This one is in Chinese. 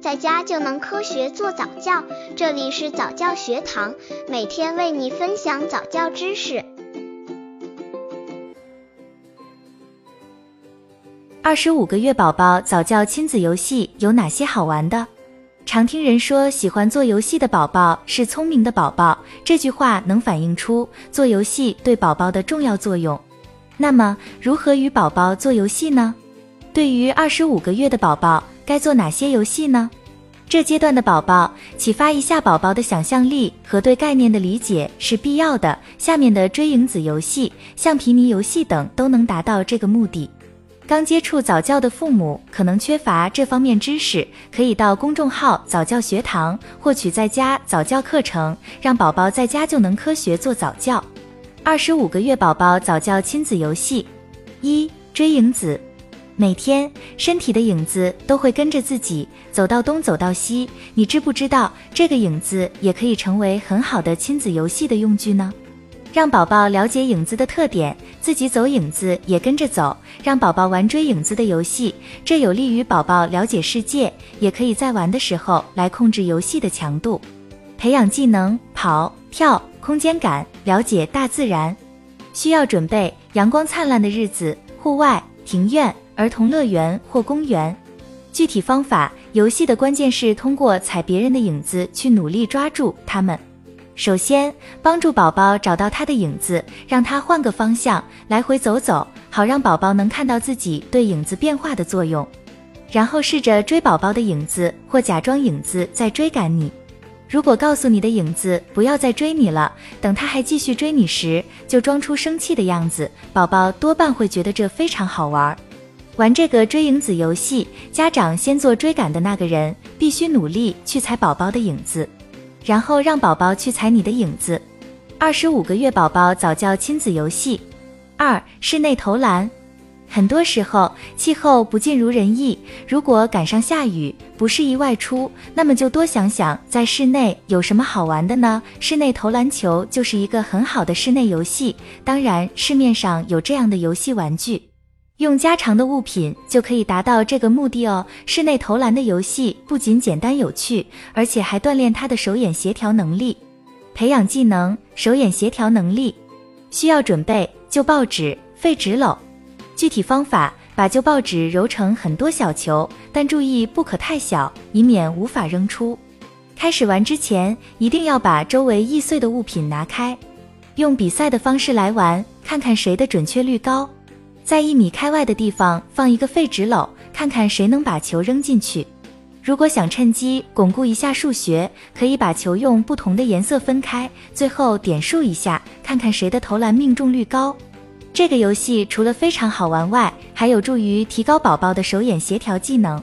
在家就能科学做早教。这里是早教学堂，每天为你分享早教知识。二十五个月宝宝早教亲子游戏有哪些好玩的？常听人说，喜欢做游戏的宝宝是聪明的宝宝，这句话能反映出做游戏对宝宝的重要作用。那么，如何与宝宝做游戏呢？对于二十五个月的宝宝，该做哪些游戏呢？这阶段的宝宝，启发一下宝宝的想象力和对概念的理解是必要的。下面的追影子游戏、橡皮泥游戏等都能达到这个目的。刚接触早教的父母可能缺乏这方面知识，可以到公众号早教学堂获取在家早教课程，让宝宝在家就能科学做早教。二十五个月宝宝早教亲子游戏一追影子，每天身体的影子都会跟着自己走到东走到西，你知不知道这个影子也可以成为很好的亲子游戏的用具呢？让宝宝了解影子的特点，自己走影子也跟着走，让宝宝玩追影子的游戏，这有利于宝宝了解世界，也可以在玩的时候来控制游戏的强度，培养技能跑、跳、空间感，了解大自然。需要准备阳光灿烂的日子、户外、庭院、儿童乐园或公园。具体方法，游戏的关键是通过踩别人的影子去努力抓住他们。首先，帮助宝宝找到他的影子，让他换个方向来回走走，好让宝宝能看到自己对影子变化的作用。然后试着追宝宝的影子，或假装影子在追赶你。如果告诉你的影子不要再追你了，等他还继续追你时，就装出生气的样子，宝宝多半会觉得这非常好玩。玩这个追影子游戏，家长先做追赶的那个人，必须努力去踩宝宝的影子。然后让宝宝去踩你的影子。二十五个月宝宝早教亲子游戏二室内投篮。很多时候气候不尽如人意，如果赶上下雨不适宜外出，那么就多想想在室内有什么好玩的呢？室内投篮球就是一个很好的室内游戏。当然，市面上有这样的游戏玩具。用家常的物品就可以达到这个目的哦。室内投篮的游戏不仅简单有趣，而且还锻炼他的手眼协调能力，培养技能手眼协调能力。需要准备旧报纸、废纸篓。具体方法：把旧报纸揉成很多小球，但注意不可太小，以免无法扔出。开始玩之前，一定要把周围易碎的物品拿开。用比赛的方式来玩，看看谁的准确率高。在一米开外的地方放一个废纸篓，看看谁能把球扔进去。如果想趁机巩固一下数学，可以把球用不同的颜色分开，最后点数一下，看看谁的投篮命中率高。这个游戏除了非常好玩外，还有助于提高宝宝的手眼协调技能。